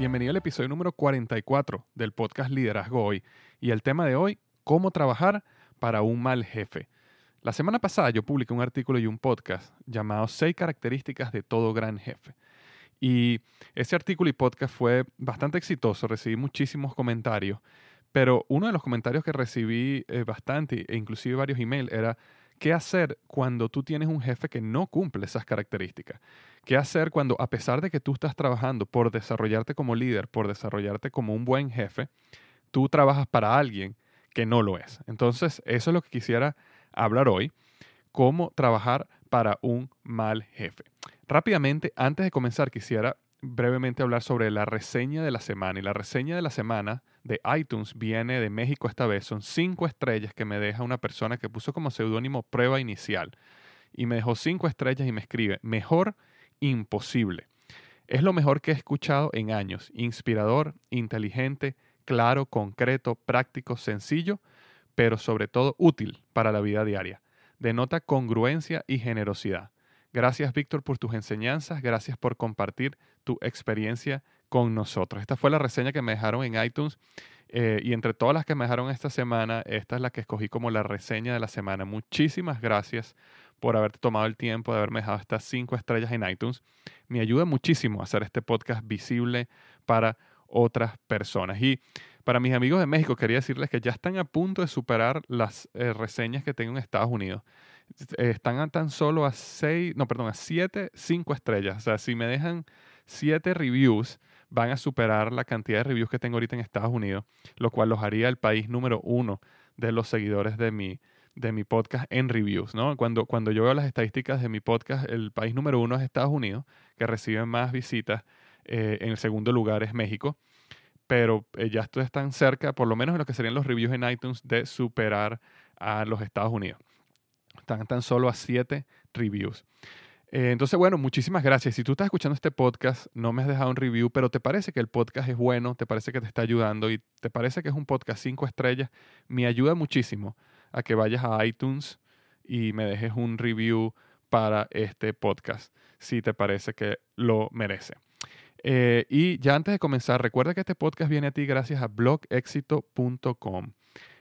Bienvenido al episodio número 44 del podcast Liderazgo Hoy. Y el tema de hoy, cómo trabajar para un mal jefe. La semana pasada yo publiqué un artículo y un podcast llamado Seis características de todo gran jefe. Y ese artículo y podcast fue bastante exitoso, recibí muchísimos comentarios, pero uno de los comentarios que recibí eh, bastante, e inclusive varios emails, era ¿Qué hacer cuando tú tienes un jefe que no cumple esas características? ¿Qué hacer cuando, a pesar de que tú estás trabajando por desarrollarte como líder, por desarrollarte como un buen jefe, tú trabajas para alguien que no lo es? Entonces, eso es lo que quisiera hablar hoy, cómo trabajar para un mal jefe. Rápidamente, antes de comenzar, quisiera brevemente hablar sobre la reseña de la semana. Y la reseña de la semana de iTunes viene de México esta vez. Son cinco estrellas que me deja una persona que puso como seudónimo prueba inicial. Y me dejó cinco estrellas y me escribe, mejor imposible. Es lo mejor que he escuchado en años. Inspirador, inteligente, claro, concreto, práctico, sencillo, pero sobre todo útil para la vida diaria. Denota congruencia y generosidad. Gracias, Víctor, por tus enseñanzas. Gracias por compartir tu experiencia con nosotros. Esta fue la reseña que me dejaron en iTunes eh, y entre todas las que me dejaron esta semana, esta es la que escogí como la reseña de la semana. Muchísimas gracias por haberte tomado el tiempo de haberme dejado estas cinco estrellas en iTunes. Me ayuda muchísimo a hacer este podcast visible para otras personas. Y para mis amigos de México, quería decirles que ya están a punto de superar las eh, reseñas que tengo en Estados Unidos. Están tan solo a seis, no, perdón, a siete, cinco estrellas. O sea, si me dejan siete reviews, van a superar la cantidad de reviews que tengo ahorita en Estados Unidos, lo cual los haría el país número uno de los seguidores de mi, de mi podcast en reviews. ¿no? Cuando, cuando yo veo las estadísticas de mi podcast, el país número uno es Estados Unidos, que recibe más visitas. Eh, en el segundo lugar es México pero eh, ya están cerca, por lo menos en lo que serían los reviews en iTunes, de superar a los Estados Unidos. Están tan solo a siete reviews. Eh, entonces, bueno, muchísimas gracias. Si tú estás escuchando este podcast, no me has dejado un review, pero te parece que el podcast es bueno, te parece que te está ayudando y te parece que es un podcast cinco estrellas, me ayuda muchísimo a que vayas a iTunes y me dejes un review para este podcast, si te parece que lo merece. Eh, y ya antes de comenzar, recuerda que este podcast viene a ti gracias a blogexito.com.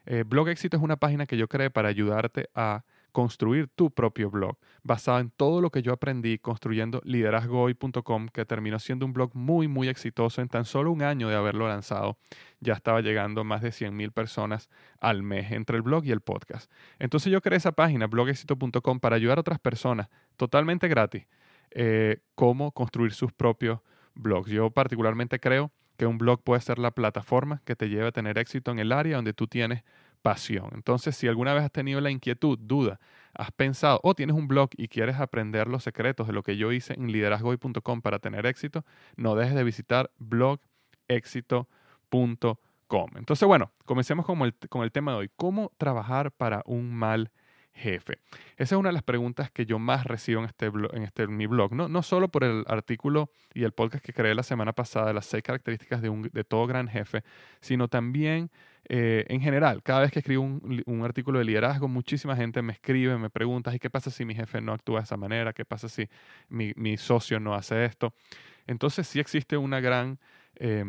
Eh, Blog Éxito es una página que yo creé para ayudarte a construir tu propio blog, basado en todo lo que yo aprendí construyendo liderazgohoy.com, que terminó siendo un blog muy, muy exitoso. En tan solo un año de haberlo lanzado, ya estaba llegando más de 100.000 personas al mes entre el blog y el podcast. Entonces yo creé esa página, blogexito.com, para ayudar a otras personas totalmente gratis, eh, cómo construir sus propios blogs. Yo particularmente creo que un blog puede ser la plataforma que te lleve a tener éxito en el área donde tú tienes pasión. Entonces, si alguna vez has tenido la inquietud, duda, has pensado o tienes un blog y quieres aprender los secretos de lo que yo hice en liderazgoy.com para tener éxito, no dejes de visitar blogexito.com. Entonces, bueno, comencemos con el, con el tema de hoy. ¿Cómo trabajar para un mal jefe? Esa es una de las preguntas que yo más recibo en, este este, mi blog, no, solo por el artículo y el podcast que creé la semana pasada de las seis características de, todo gran jefe, sino también eh, en general. Cada vez que escribo un, artículo de liderazgo, muchísima gente me escribe, me pregunta, ¿y qué pasa si mi jefe no actúa de esa manera? ¿Qué pasa si mi, socio no hace esto? Entonces sí existe una gran... Eh,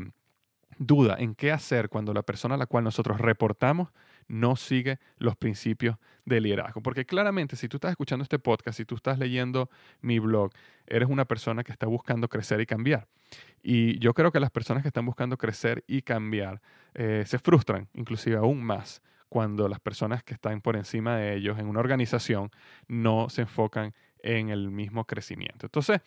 duda en qué hacer cuando la persona a la cual nosotros reportamos no sigue los principios de liderazgo. Porque claramente si tú estás escuchando este podcast, si tú estás leyendo mi blog, eres una persona que está buscando crecer y cambiar. Y yo creo que las personas que están buscando crecer y cambiar eh, se frustran inclusive aún más cuando las personas que están por encima de ellos en una organización no se enfocan en el mismo crecimiento. Entonces,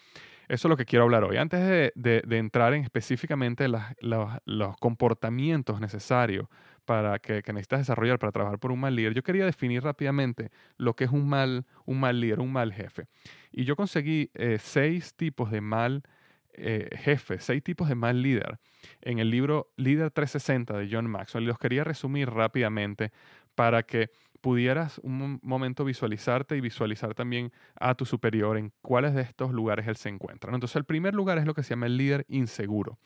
eso es lo que quiero hablar hoy. Antes de, entrar en específicamente los comportamientos necesarios para que, necesitas desarrollar para trabajar por un mal líder, yo quería definir rápidamente lo que es un mal, un mal líder, un mal jefe. Y yo conseguí eh, seis tipos de mal eh, jefe, seis tipos de mal líder en el libro Líder 360 de John Maxwell. Y los quería resumir rápidamente para que pudieras un momento visualizarte y visualizar también a tu superior en cuáles de estos lugares él se encuentra. Entonces, el primer lugar es lo que se llama el líder inseguro.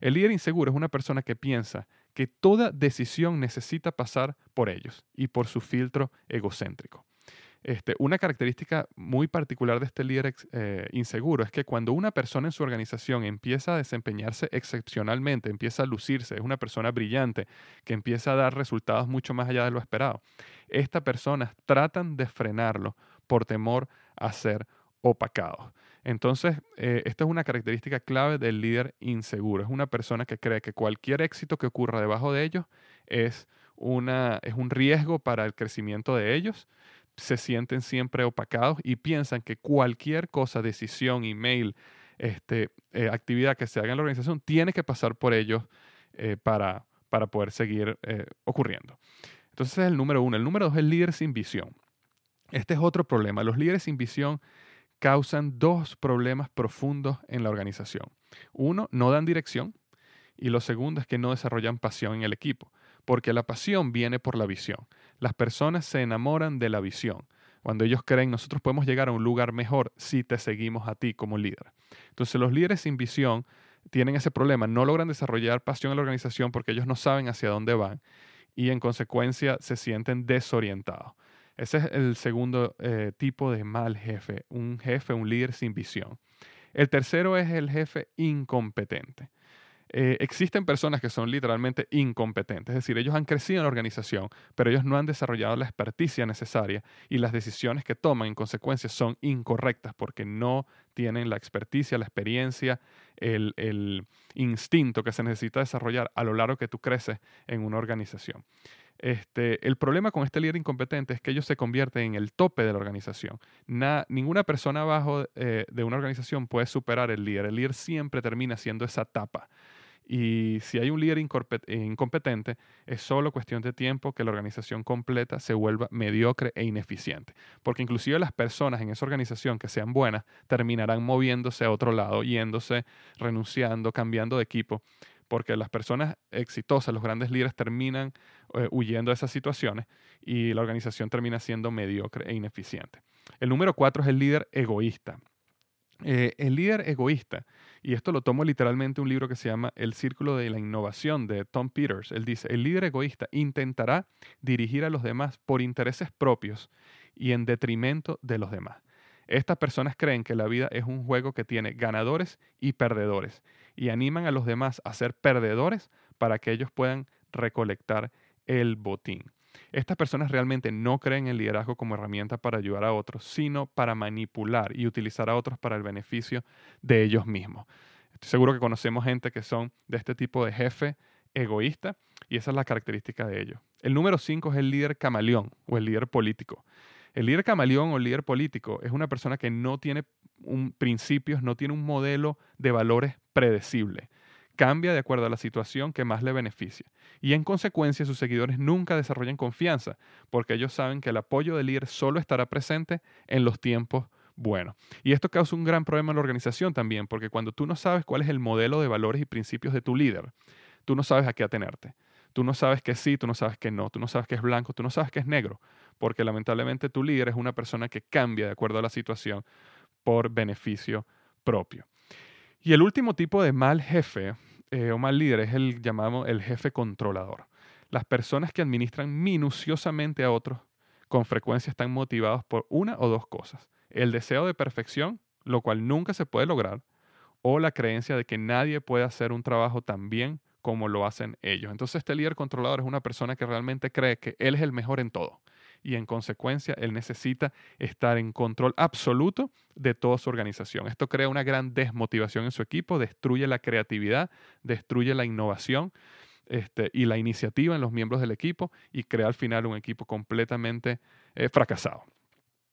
El líder inseguro es una persona que piensa que toda decisión necesita pasar por ellos y por su filtro egocéntrico. Este, una característica muy particular de este líder eh, inseguro es que cuando una persona en su organización empieza a desempeñarse excepcionalmente, empieza a lucirse, es una persona brillante, que empieza a dar resultados mucho más allá de lo esperado, estas personas tratan de frenarlo por temor a ser opacados. Entonces, eh, esta es una característica clave del líder inseguro. Es una persona que cree que cualquier éxito que ocurra debajo de ellos es, una, es un riesgo para el crecimiento de ellos se sienten siempre opacados y piensan que cualquier cosa, decisión, email, este, eh, actividad que se haga en la organización tiene que pasar por ellos eh, para, para poder seguir ocurriendo. Entonces es el número uno. El número dos es el líder sin visión. Este es otro problema. Los líderes sin visión causan dos problemas profundos en la organización. Uno, no dan dirección y lo segundo es que no desarrollan pasión en el equipo porque la pasión viene por la visión. Las personas se enamoran de la visión. Cuando ellos creen, nosotros podemos llegar a un lugar mejor si te seguimos a ti como líder. Entonces los líderes sin visión tienen ese problema, no logran desarrollar pasión en la organización porque ellos no saben hacia dónde van y en consecuencia se sienten desorientados. Ese es el segundo eh, tipo de mal jefe, un jefe, un líder sin visión. El tercero es el jefe incompetente. Eh, existen personas que son literalmente incompetentes, es decir, ellos han crecido en la organización, pero ellos no han desarrollado la experticia necesaria y las decisiones que toman en consecuencia son incorrectas porque no tienen la experticia, la experiencia, el, el instinto que se necesita desarrollar a lo largo que tú creces en una organización. Este, el problema con este líder incompetente es que ellos se convierten en el tope de la organización. ninguna persona abajo eh, de una organización puede superar el líder. El líder siempre termina siendo esa tapa. Y si hay un líder incompetente, es solo cuestión de tiempo que la organización completa se vuelva mediocre e ineficiente. Porque inclusive las personas en esa organización que sean buenas terminarán moviéndose a otro lado, yéndose, renunciando, cambiando de equipo. Porque las personas exitosas, los grandes líderes, terminan eh, huyendo de esas situaciones y la organización termina siendo mediocre e ineficiente. El número cuatro es el líder egoísta. Eh, el líder egoísta, y esto lo tomo literalmente un libro que se llama El Círculo de la Innovación de Tom Peters, él dice, el líder egoísta intentará dirigir a los demás por intereses propios y en detrimento de los demás. Estas personas creen que la vida es un juego que tiene ganadores y perdedores y animan a los demás a ser perdedores para que ellos puedan recolectar el botín. Estas personas realmente no creen en liderazgo como herramienta para ayudar a otros, sino para manipular y utilizar a otros para el beneficio de ellos mismos. Estoy seguro que conocemos gente que son de este tipo de jefe egoísta y esa es la característica de ellos. El número cinco es el líder camaleón o el líder político. El líder camaleón o el líder político es una persona que no tiene un, principios, no tiene un modelo de valores predecible cambia de acuerdo a la situación que más le beneficia. Y en consecuencia sus seguidores nunca desarrollan confianza, porque ellos saben que el apoyo del líder solo estará presente en los tiempos buenos. Y esto causa un gran problema en la organización también, porque cuando tú no sabes cuál es el modelo de valores y principios de tu líder, tú no sabes a qué atenerte. Tú no sabes que sí, tú no sabes que no, tú no sabes que es blanco, tú no sabes que es negro, porque lamentablemente tu líder es una persona que cambia de acuerdo a la situación por beneficio propio. Y el último tipo de mal jefe eh, o mal líder es el llamado el jefe controlador. Las personas que administran minuciosamente a otros con frecuencia están motivados por una o dos cosas. El deseo de perfección, lo cual nunca se puede lograr, o la creencia de que nadie puede hacer un trabajo tan bien como lo hacen ellos. Entonces este líder controlador es una persona que realmente cree que él es el mejor en todo y en consecuencia él necesita estar en control absoluto de toda su organización. Esto crea una gran desmotivación en su equipo, destruye la creatividad, destruye la innovación este, y la iniciativa en los miembros del equipo y crea al final un equipo completamente eh, fracasado.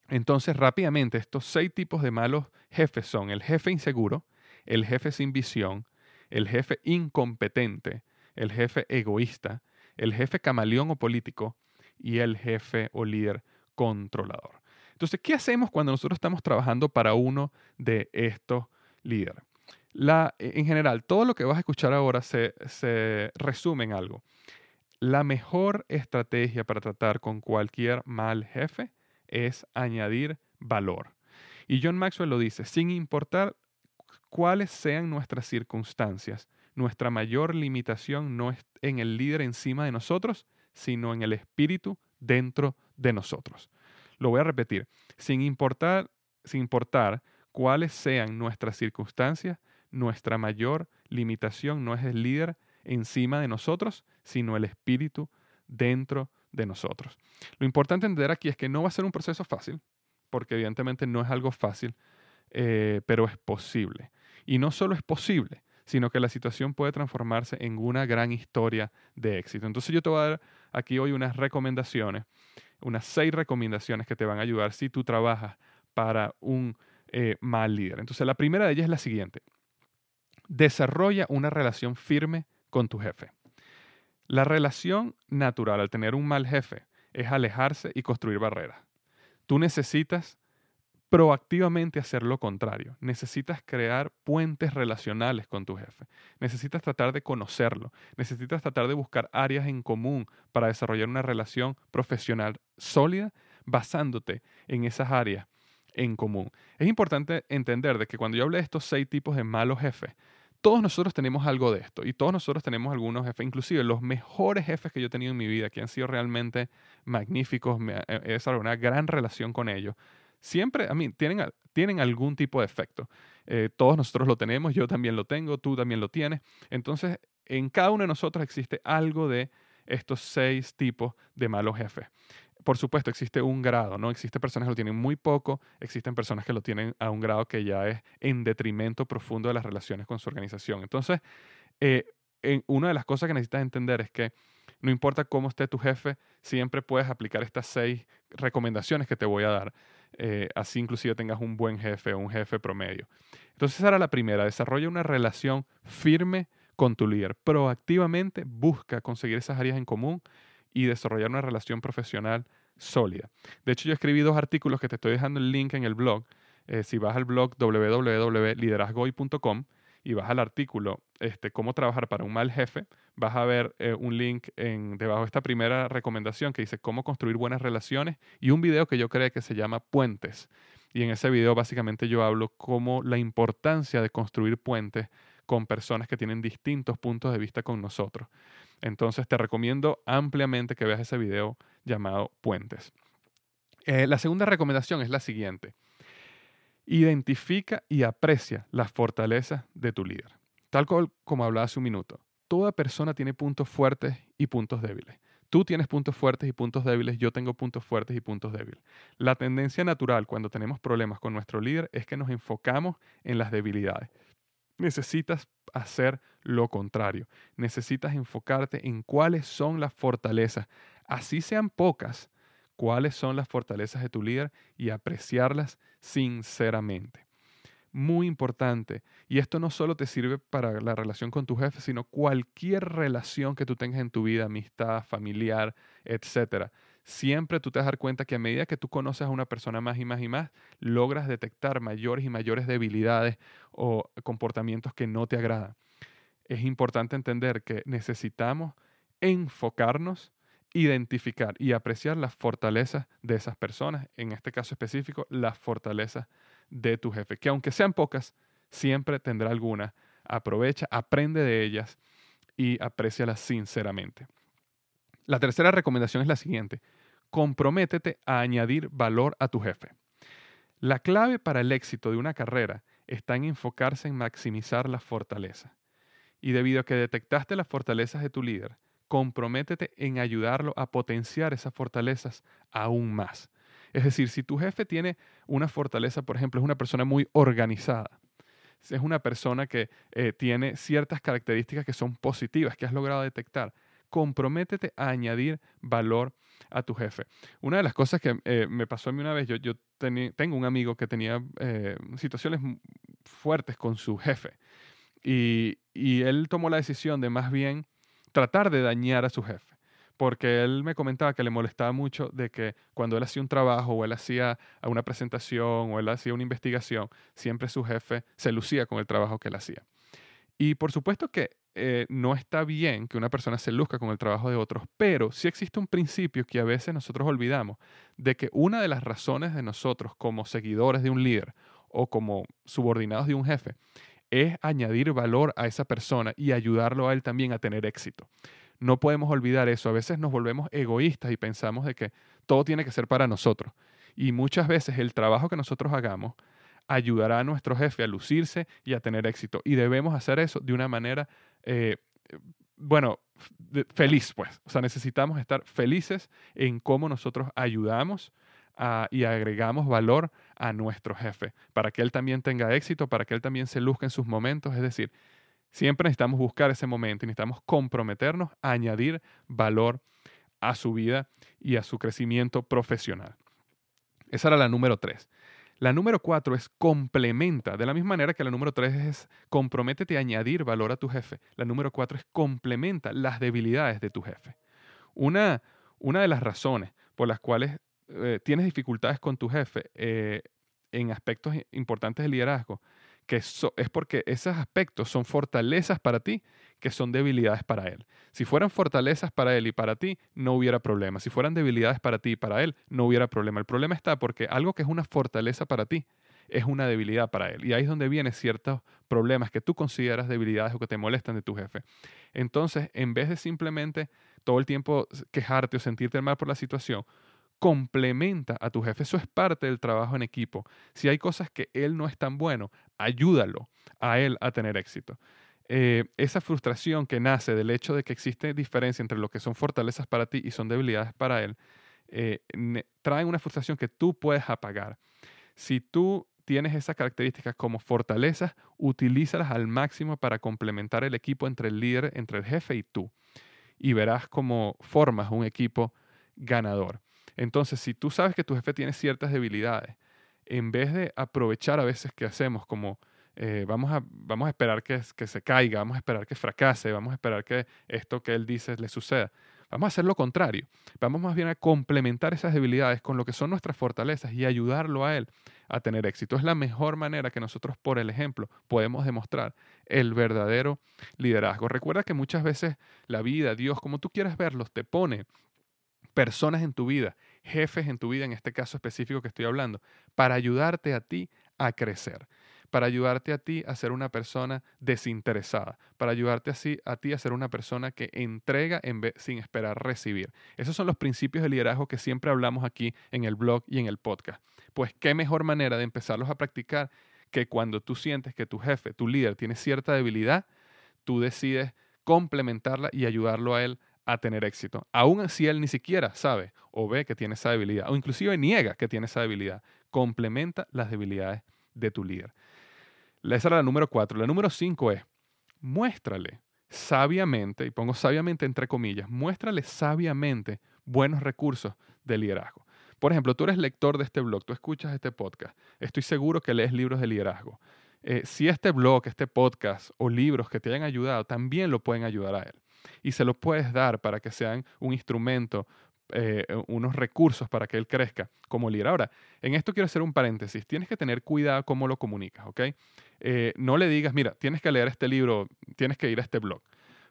Entonces, rápidamente, estos seis tipos de malos jefes son el jefe inseguro, el jefe sin visión, el jefe incompetente, el jefe egoísta, el jefe camaleón o político, y el jefe o líder controlador. Entonces, ¿qué hacemos cuando nosotros estamos trabajando para uno de estos líderes? La, en general, todo lo que vas a escuchar ahora se resume en algo. La mejor estrategia para tratar con cualquier mal jefe es añadir valor. Y John Maxwell lo dice, sin importar cuáles sean nuestras circunstancias, nuestra mayor limitación no es en el líder encima de nosotros, sino en el Espíritu dentro de nosotros. Lo voy a repetir, sin importar, sin importar cuáles sean nuestras circunstancias, nuestra mayor limitación no es el líder encima de nosotros, sino el Espíritu dentro de nosotros. Lo importante entender aquí es que no va a ser un proceso fácil, porque evidentemente no es algo fácil, eh, pero es posible. Y no solo es posible, sino que la situación puede transformarse en una gran historia de éxito. Entonces yo te voy a dar aquí hoy unas recomendaciones, unas seis recomendaciones que te van a ayudar si tú trabajas para un eh, mal líder. Entonces la primera de ellas es la siguiente. Desarrolla una relación firme con tu jefe. La relación natural al tener un mal jefe es alejarse y construir barreras. Tú necesitas proactivamente hacer lo contrario. Necesitas crear puentes relacionales con tu jefe. Necesitas tratar de conocerlo. Necesitas tratar de buscar áreas en común para desarrollar una relación profesional sólida basándote en esas áreas en común. Es importante entender de que cuando yo hablé de estos seis tipos de malos jefes, todos nosotros tenemos algo de esto y todos nosotros tenemos algunos jefes, inclusive los mejores jefes que yo he tenido en mi vida, que han sido realmente magníficos, he desarrollado una gran relación con ellos siempre, a mí, tienen, tienen algún tipo de efecto. Eh, todos nosotros lo tenemos, yo también lo tengo, tú también lo tienes. Entonces, en cada uno de nosotros existe algo de estos seis tipos de malos jefes. Por supuesto, existe un grado, ¿no? Existen personas que lo tienen muy poco, existen personas que lo tienen a un grado que ya es en detrimento profundo de las relaciones con su organización. Entonces, eh, una de las cosas que necesitas entender es que no importa cómo esté tu jefe, siempre puedes aplicar estas seis recomendaciones que te voy a dar. Eh, así inclusive tengas un buen jefe o un jefe promedio. Entonces esa era la primera, desarrolla una relación firme con tu líder. Proactivamente busca conseguir esas áreas en común y desarrollar una relación profesional sólida. De hecho, yo escribí dos artículos que te estoy dejando el link en el blog. Eh, si vas al blog www.liderazgoy.com y vas al artículo este, Cómo trabajar para un mal jefe, vas a ver eh, un link en, debajo de esta primera recomendación que dice Cómo construir buenas relaciones y un video que yo creo que se llama Puentes. Y en ese video básicamente yo hablo cómo la importancia de construir puentes con personas que tienen distintos puntos de vista con nosotros. Entonces te recomiendo ampliamente que veas ese video llamado Puentes. Eh, la segunda recomendación es la siguiente. Identifica y aprecia las fortalezas de tu líder. Tal como hablaba hace un minuto, toda persona tiene puntos fuertes y puntos débiles. Tú tienes puntos fuertes y puntos débiles, yo tengo puntos fuertes y puntos débiles. La tendencia natural cuando tenemos problemas con nuestro líder es que nos enfocamos en las debilidades. Necesitas hacer lo contrario. Necesitas enfocarte en cuáles son las fortalezas. Así sean pocas, cuáles son las fortalezas de tu líder y apreciarlas sinceramente. muy importante. Y esto no solo te sirve para la relación con tu jefe, sino cualquier relación que tú tengas en tu vida, amistad, familiar, etcétera. Siempre tú te vas a dar cuenta que a medida que tú conoces a una persona más y más y más, logras detectar mayores y mayores debilidades o comportamientos que no te agradan. Es importante entender que necesitamos enfocarnos identificar y apreciar las fortalezas de esas personas, en este caso específico, las fortalezas de tu jefe, que aunque sean pocas, siempre tendrá alguna. Aprovecha, aprende de ellas y aprécialas sinceramente. La tercera recomendación es la siguiente. Comprométete a añadir valor a tu jefe. La clave para el éxito de una carrera está en enfocarse en maximizar las fortalezas. Y debido a que detectaste las fortalezas de tu líder, comprométete en ayudarlo a potenciar esas fortalezas aún más. Es decir, si tu jefe tiene una fortaleza, por ejemplo, es una persona muy organizada, es una persona que eh, tiene ciertas características que son positivas, que has logrado detectar, comprométete a añadir valor a tu jefe. Una de las cosas que eh, me pasó a mí una vez, yo, yo tengo un amigo que tenía eh, situaciones fuertes con su jefe y, y él tomó la decisión de más bien tratar de dañar a su jefe. Porque él me comentaba que le molestaba mucho de que cuando él hacía un trabajo o él hacía una presentación o él hacía una investigación, siempre su jefe se lucía con el trabajo que él hacía. Y por supuesto que eh, no está bien que una persona se luzca con el trabajo de otros, pero sí existe un principio que a veces nosotros olvidamos, de que una de las razones de nosotros como seguidores de un líder o como subordinados de un jefe es añadir valor a esa persona y ayudarlo a él también a tener éxito. No podemos olvidar eso. A veces nos volvemos egoístas y pensamos de que todo tiene que ser para nosotros. Y muchas veces el trabajo que nosotros hagamos ayudará a nuestro jefe a lucirse y a tener éxito. Y debemos hacer eso de una manera, eh, bueno, feliz, pues. O sea, necesitamos estar felices en cómo nosotros ayudamos y agregamos valor a nuestro jefe, para que él también tenga éxito, para que él también se luzca en sus momentos. Es decir, siempre necesitamos buscar ese momento y necesitamos comprometernos a añadir valor a su vida y a su crecimiento profesional. Esa era la número tres. La número cuatro es complementa. De la misma manera que la número tres es comprométete a añadir valor a tu jefe. La número cuatro es complementa las debilidades de tu jefe. Una, una de las razones por las cuales eh, tienes dificultades con tu jefe eh, en aspectos importantes de liderazgo, que es porque esos aspectos son fortalezas para ti, que son debilidades para él. Si fueran fortalezas para él y para ti, no hubiera problema. Si fueran debilidades para ti y para él, no hubiera problema. El problema está porque algo que es una fortaleza para ti es una debilidad para él. Y ahí es donde vienen ciertos problemas que tú consideras debilidades o que te molestan de tu jefe. Entonces, en vez de simplemente todo el tiempo quejarte o sentirte mal por la situación, complementa a tu jefe. Eso es parte del trabajo en equipo. Si hay cosas que él no es tan bueno, ayúdalo a él a tener éxito. Eh, esa frustración que nace del hecho de que existe diferencia entre lo que son fortalezas para ti y son debilidades para él, eh, trae una frustración que tú puedes apagar. Si tú tienes esas características como fortalezas, utilízalas al máximo para complementar el equipo entre el líder, entre el jefe y tú. Y verás cómo formas un equipo ganador. Entonces, si tú sabes que tu jefe tiene ciertas debilidades, en vez de aprovechar a veces que hacemos como eh, vamos, a, vamos a esperar que, que se caiga, vamos a esperar que fracase, vamos a esperar que esto que él dice le suceda. Vamos a hacer lo contrario. Vamos más bien a complementar esas debilidades con lo que son nuestras fortalezas y ayudarlo a él a tener éxito. Es la mejor manera que nosotros, por el ejemplo, podemos demostrar el verdadero liderazgo. Recuerda que muchas veces la vida, Dios, como tú quieras verlos, te pone personas en tu vida, jefes en tu vida, en este caso específico que estoy hablando, para ayudarte a ti a crecer, para ayudarte a ti a ser una persona desinteresada, para ayudarte así a ti a ser una persona que entrega sin esperar recibir. Esos son los principios de liderazgo que siempre hablamos aquí en el blog y en el podcast. Pues qué mejor manera de empezarlos a practicar que cuando tú sientes que tu jefe, tu líder, tiene cierta debilidad, tú decides complementarla y ayudarlo a él a tener éxito. Aún si él ni siquiera sabe o ve que tiene esa debilidad, o inclusive niega que tiene esa debilidad, complementa las debilidades de tu líder. Esa era la número cuatro. La número cinco es, muéstrale sabiamente, y pongo sabiamente entre comillas, muéstrale sabiamente buenos recursos de liderazgo. Por ejemplo, tú eres lector de este blog, tú escuchas este podcast, estoy seguro que lees libros de liderazgo. eh, si este blog, este podcast o libros que te hayan ayudado también lo pueden ayudar a él. Y se lo puedes dar para que sean un instrumento, eh, unos recursos para que él crezca como líder. Ahora, en esto quiero hacer un paréntesis. Tienes que tener cuidado cómo lo comunicas, ¿ok? Eh, no le digas, mira, tienes que leer este libro, tienes que ir a este blog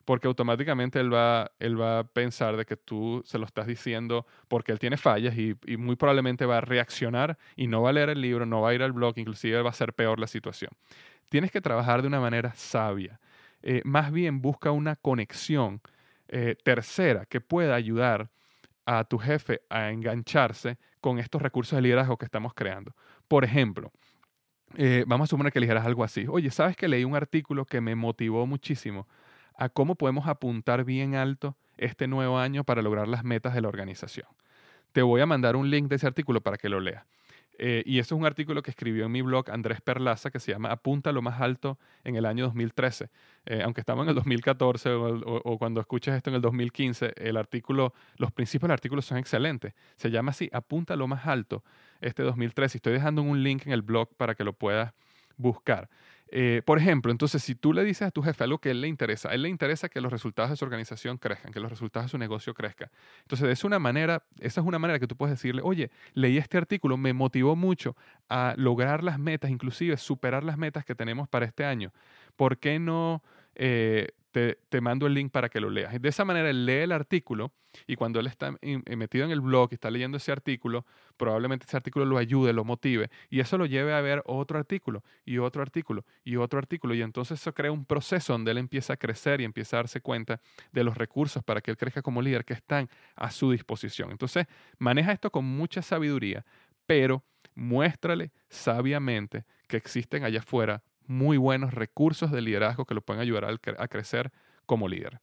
porque automáticamente él va, él va a pensar de que tú se lo estás diciendo porque él tiene fallas y, y, muy probablemente va a reaccionar y no va a leer el libro, no va a ir al blog, inclusive va a ser peor la situación. Tienes que trabajar de una manera sabia. Eh, más bien busca una conexión eh, tercera que pueda ayudar a tu jefe a engancharse con estos recursos de liderazgo que estamos creando. Por ejemplo, eh, vamos a suponer que eligieras algo así. Oye, ¿sabes que leí un artículo que me motivó muchísimo? a cómo podemos apuntar bien alto este nuevo año para lograr las metas de la organización. Te voy a mandar un link de ese artículo para que lo leas. Eh, y eso es un artículo que escribió en mi blog Andrés Perlaza que se llama Apunta lo más alto en el año 2013. Eh, aunque estamos en el 2014 o, cuando escuches esto en el 2015, el artículo, los principios del artículo son excelentes. Se llama así, Apunta lo más alto este 2013. Estoy dejando un link en el blog para que lo puedas buscar. Eh, por ejemplo, entonces, si tú le dices a tu jefe algo que él le interesa, a él le interesa que los resultados de su organización crezcan, que los resultados de su negocio crezcan. Entonces, es una manera, esa es una manera que tú puedes decirle, oye, leí este artículo, me motivó mucho a lograr las metas, inclusive superar las metas que tenemos para este año. ¿Por qué no eh, te, mando el link para que lo leas. De esa manera, él lee el artículo y cuando él está eh, metido en el blog y está leyendo ese artículo, probablemente ese artículo lo ayude, lo motive y eso lo lleve a ver otro artículo y otro artículo y otro artículo. Y entonces eso crea un proceso donde él empieza a crecer y empieza a darse cuenta de los recursos para que él crezca como líder que están a su disposición. Entonces, maneja esto con mucha sabiduría, pero muéstrale sabiamente que existen allá afuera muy buenos recursos de liderazgo que lo pueden ayudar a, crecer como líder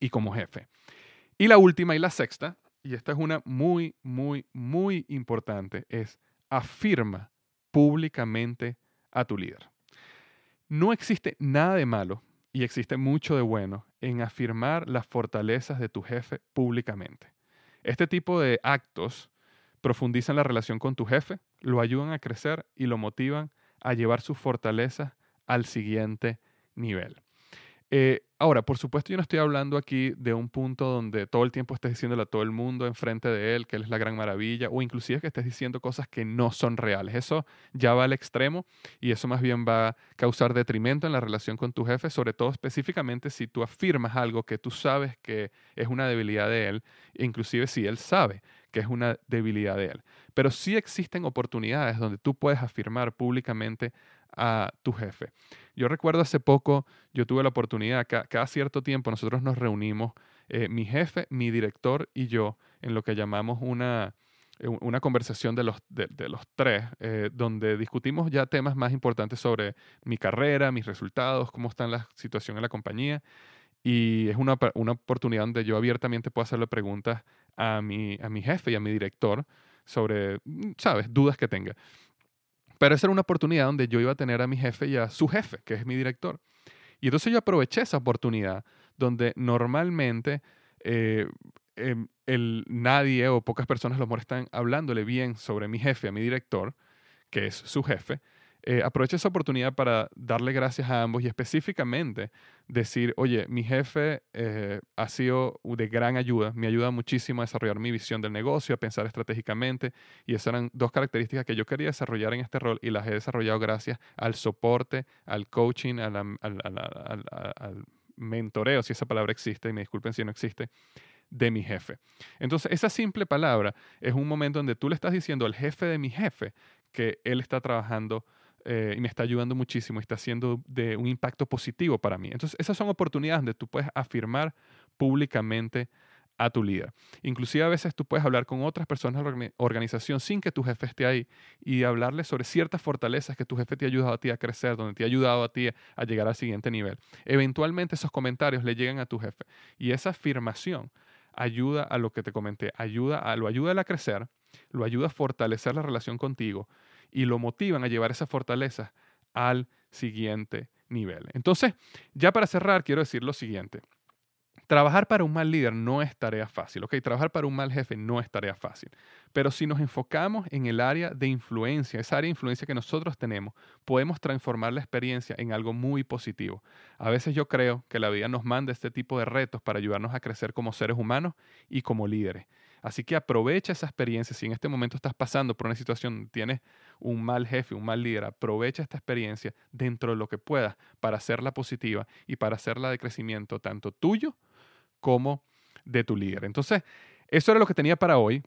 y como jefe. Y la última y la sexta, y esta es una muy, muy, muy importante, es afirma públicamente a tu líder. No existe nada de malo y existe mucho de bueno en afirmar las fortalezas de tu jefe públicamente. Este tipo de actos profundizan la relación con tu jefe, lo ayudan a crecer y lo motivan a llevar sus fortalezas al siguiente nivel. Eh, ahora, por supuesto, yo no estoy hablando aquí de un punto donde todo el tiempo estés diciéndole a todo el mundo enfrente de él que él es la gran maravilla, o inclusive que estés diciendo cosas que no son reales. Eso ya va al extremo y eso más bien va a causar detrimento en la relación con tu jefe, sobre todo específicamente si tú afirmas algo que tú sabes que es una debilidad de él, inclusive si él sabe que es una debilidad de él. Pero sí existen oportunidades donde tú puedes afirmar públicamente a tu jefe. Yo recuerdo hace poco, yo tuve la oportunidad, cada, cierto tiempo nosotros nos reunimos, eh, mi jefe, mi director y yo, en lo que llamamos una, eh, una conversación de los, de, los tres, eh, donde discutimos ya temas más importantes sobre mi carrera, mis resultados, cómo está la situación en la compañía. Y es una, una oportunidad donde yo abiertamente puedo hacerle preguntas a mi, a mi jefe y a mi director sobre, mm, ¿sabes?, dudas que tenga. Pero esa era una oportunidad donde yo iba a tener a mi jefe y a su jefe, que es mi director. Y entonces yo aproveché esa oportunidad donde normalmente eh, em, el, nadie o pocas personas lo molestan hablándole bien sobre mi jefe, a mi director, que es su jefe, eh, aproveché esa oportunidad para darle gracias a ambos y específicamente decir, oye, mi jefe eh, ha sido de gran ayuda, me ayuda muchísimo a desarrollar mi visión del negocio, a pensar estratégicamente y esas eran dos características que yo quería desarrollar en este rol y las he desarrollado gracias al soporte, al coaching, al, al mentoreo, si esa palabra existe, y me disculpen si no existe, de mi jefe. Entonces, esa simple palabra es un momento donde tú le estás diciendo al jefe de mi jefe que él está trabajando eh, y me está ayudando muchísimo está haciendo de un impacto positivo para mí. Entonces, esas son oportunidades donde tú puedes afirmar públicamente a tu líder. Inclusive a veces tú puedes hablar con otras personas de la organización sin que tu jefe esté ahí y hablarle sobre ciertas fortalezas que tu jefe te ha ayudado a ti a crecer, donde te ha ayudado a ti a llegar al siguiente nivel. Eventualmente esos comentarios le llegan a tu jefe y esa afirmación ayuda a lo que te comenté, ayuda a, lo ayuda a crecer, lo ayuda a fortalecer la relación contigo, y lo motivan a llevar esa fortaleza al siguiente nivel. Entonces, ya para cerrar, quiero decir lo siguiente. Trabajar para un mal líder no es tarea fácil, ¿ok? Trabajar para un mal jefe no es tarea fácil. Pero si nos enfocamos en el área de influencia, esa área de influencia que nosotros tenemos, podemos transformar la experiencia en algo muy positivo. A veces yo creo que la vida nos manda este tipo de retos para ayudarnos a crecer como seres humanos y como líderes. Así que aprovecha esa experiencia. Si en este momento estás pasando por una situación, tienes un mal jefe, un mal líder, aprovecha esta experiencia dentro de lo que puedas para hacerla positiva y para hacerla de crecimiento tanto tuyo como de tu líder. Entonces, eso era lo que tenía para hoy.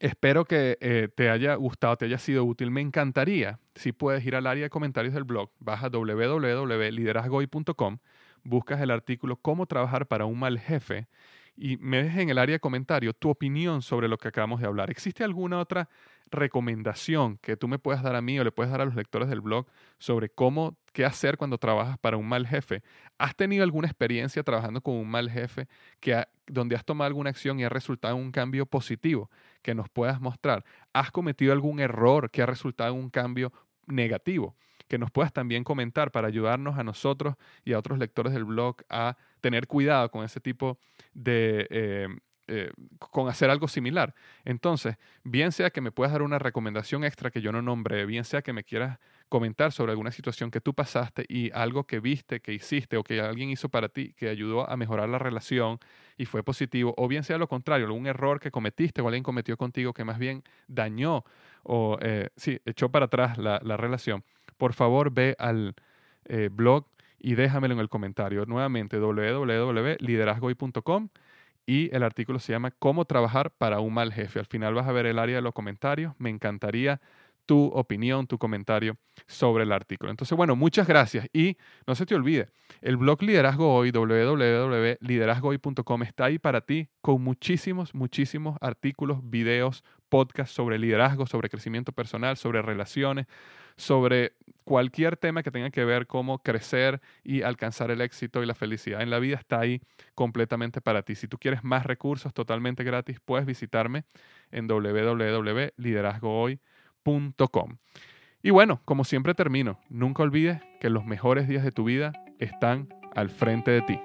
Espero que eh, te haya gustado, te haya sido útil. Me encantaría si puedes ir al área de comentarios del blog, vas a www.liderazgoy.com, buscas el artículo Cómo trabajar para un mal jefe y me dejes en el área de comentarios tu opinión sobre lo que acabamos de hablar. ¿Existe alguna otra recomendación que tú me puedas dar a mí o le puedes dar a los lectores del blog sobre cómo, qué hacer cuando trabajas para un mal jefe? ¿Has tenido alguna experiencia trabajando con un mal jefe que donde has tomado alguna acción y ha resultado en un cambio positivo que nos puedas mostrar? ¿Has cometido algún error que ha resultado en un cambio negativo? Que nos puedas también comentar para ayudarnos a nosotros y a otros lectores del blog a tener cuidado con ese tipo de eh, eh, con hacer algo similar. Entonces, bien sea que me puedas dar una recomendación extra que yo no nombré, bien sea que me quieras comentar sobre alguna situación que tú pasaste y algo que viste, que hiciste o que alguien hizo para ti que ayudó a mejorar la relación y fue positivo, o bien sea lo contrario, algún error que cometiste o alguien cometió contigo que más bien dañó o eh, sí, echó para atrás la, relación, por favor ve al eh, blog y déjamelo en el comentario. Nuevamente, www.liderazgoy.com y el artículo se llama Cómo trabajar para un mal jefe. Al final vas a ver el área de los comentarios. Me encantaría tu opinión, tu comentario sobre el artículo. Entonces, bueno, muchas gracias. Y no se te olvide, el blog Liderazgo Hoy, www.liderazgohoy.com, está ahí para ti con muchísimos, muchísimos artículos, videos, podcasts sobre liderazgo, sobre crecimiento personal, sobre relaciones, sobre cualquier tema que tenga que ver cómo crecer y alcanzar el éxito y la felicidad en la vida está ahí completamente para ti. Si tú quieres más recursos totalmente gratis, puedes visitarme en www.liderazgohoy.com. Y bueno, como siempre termino, nunca olvides que los mejores días de tu vida están al frente de ti.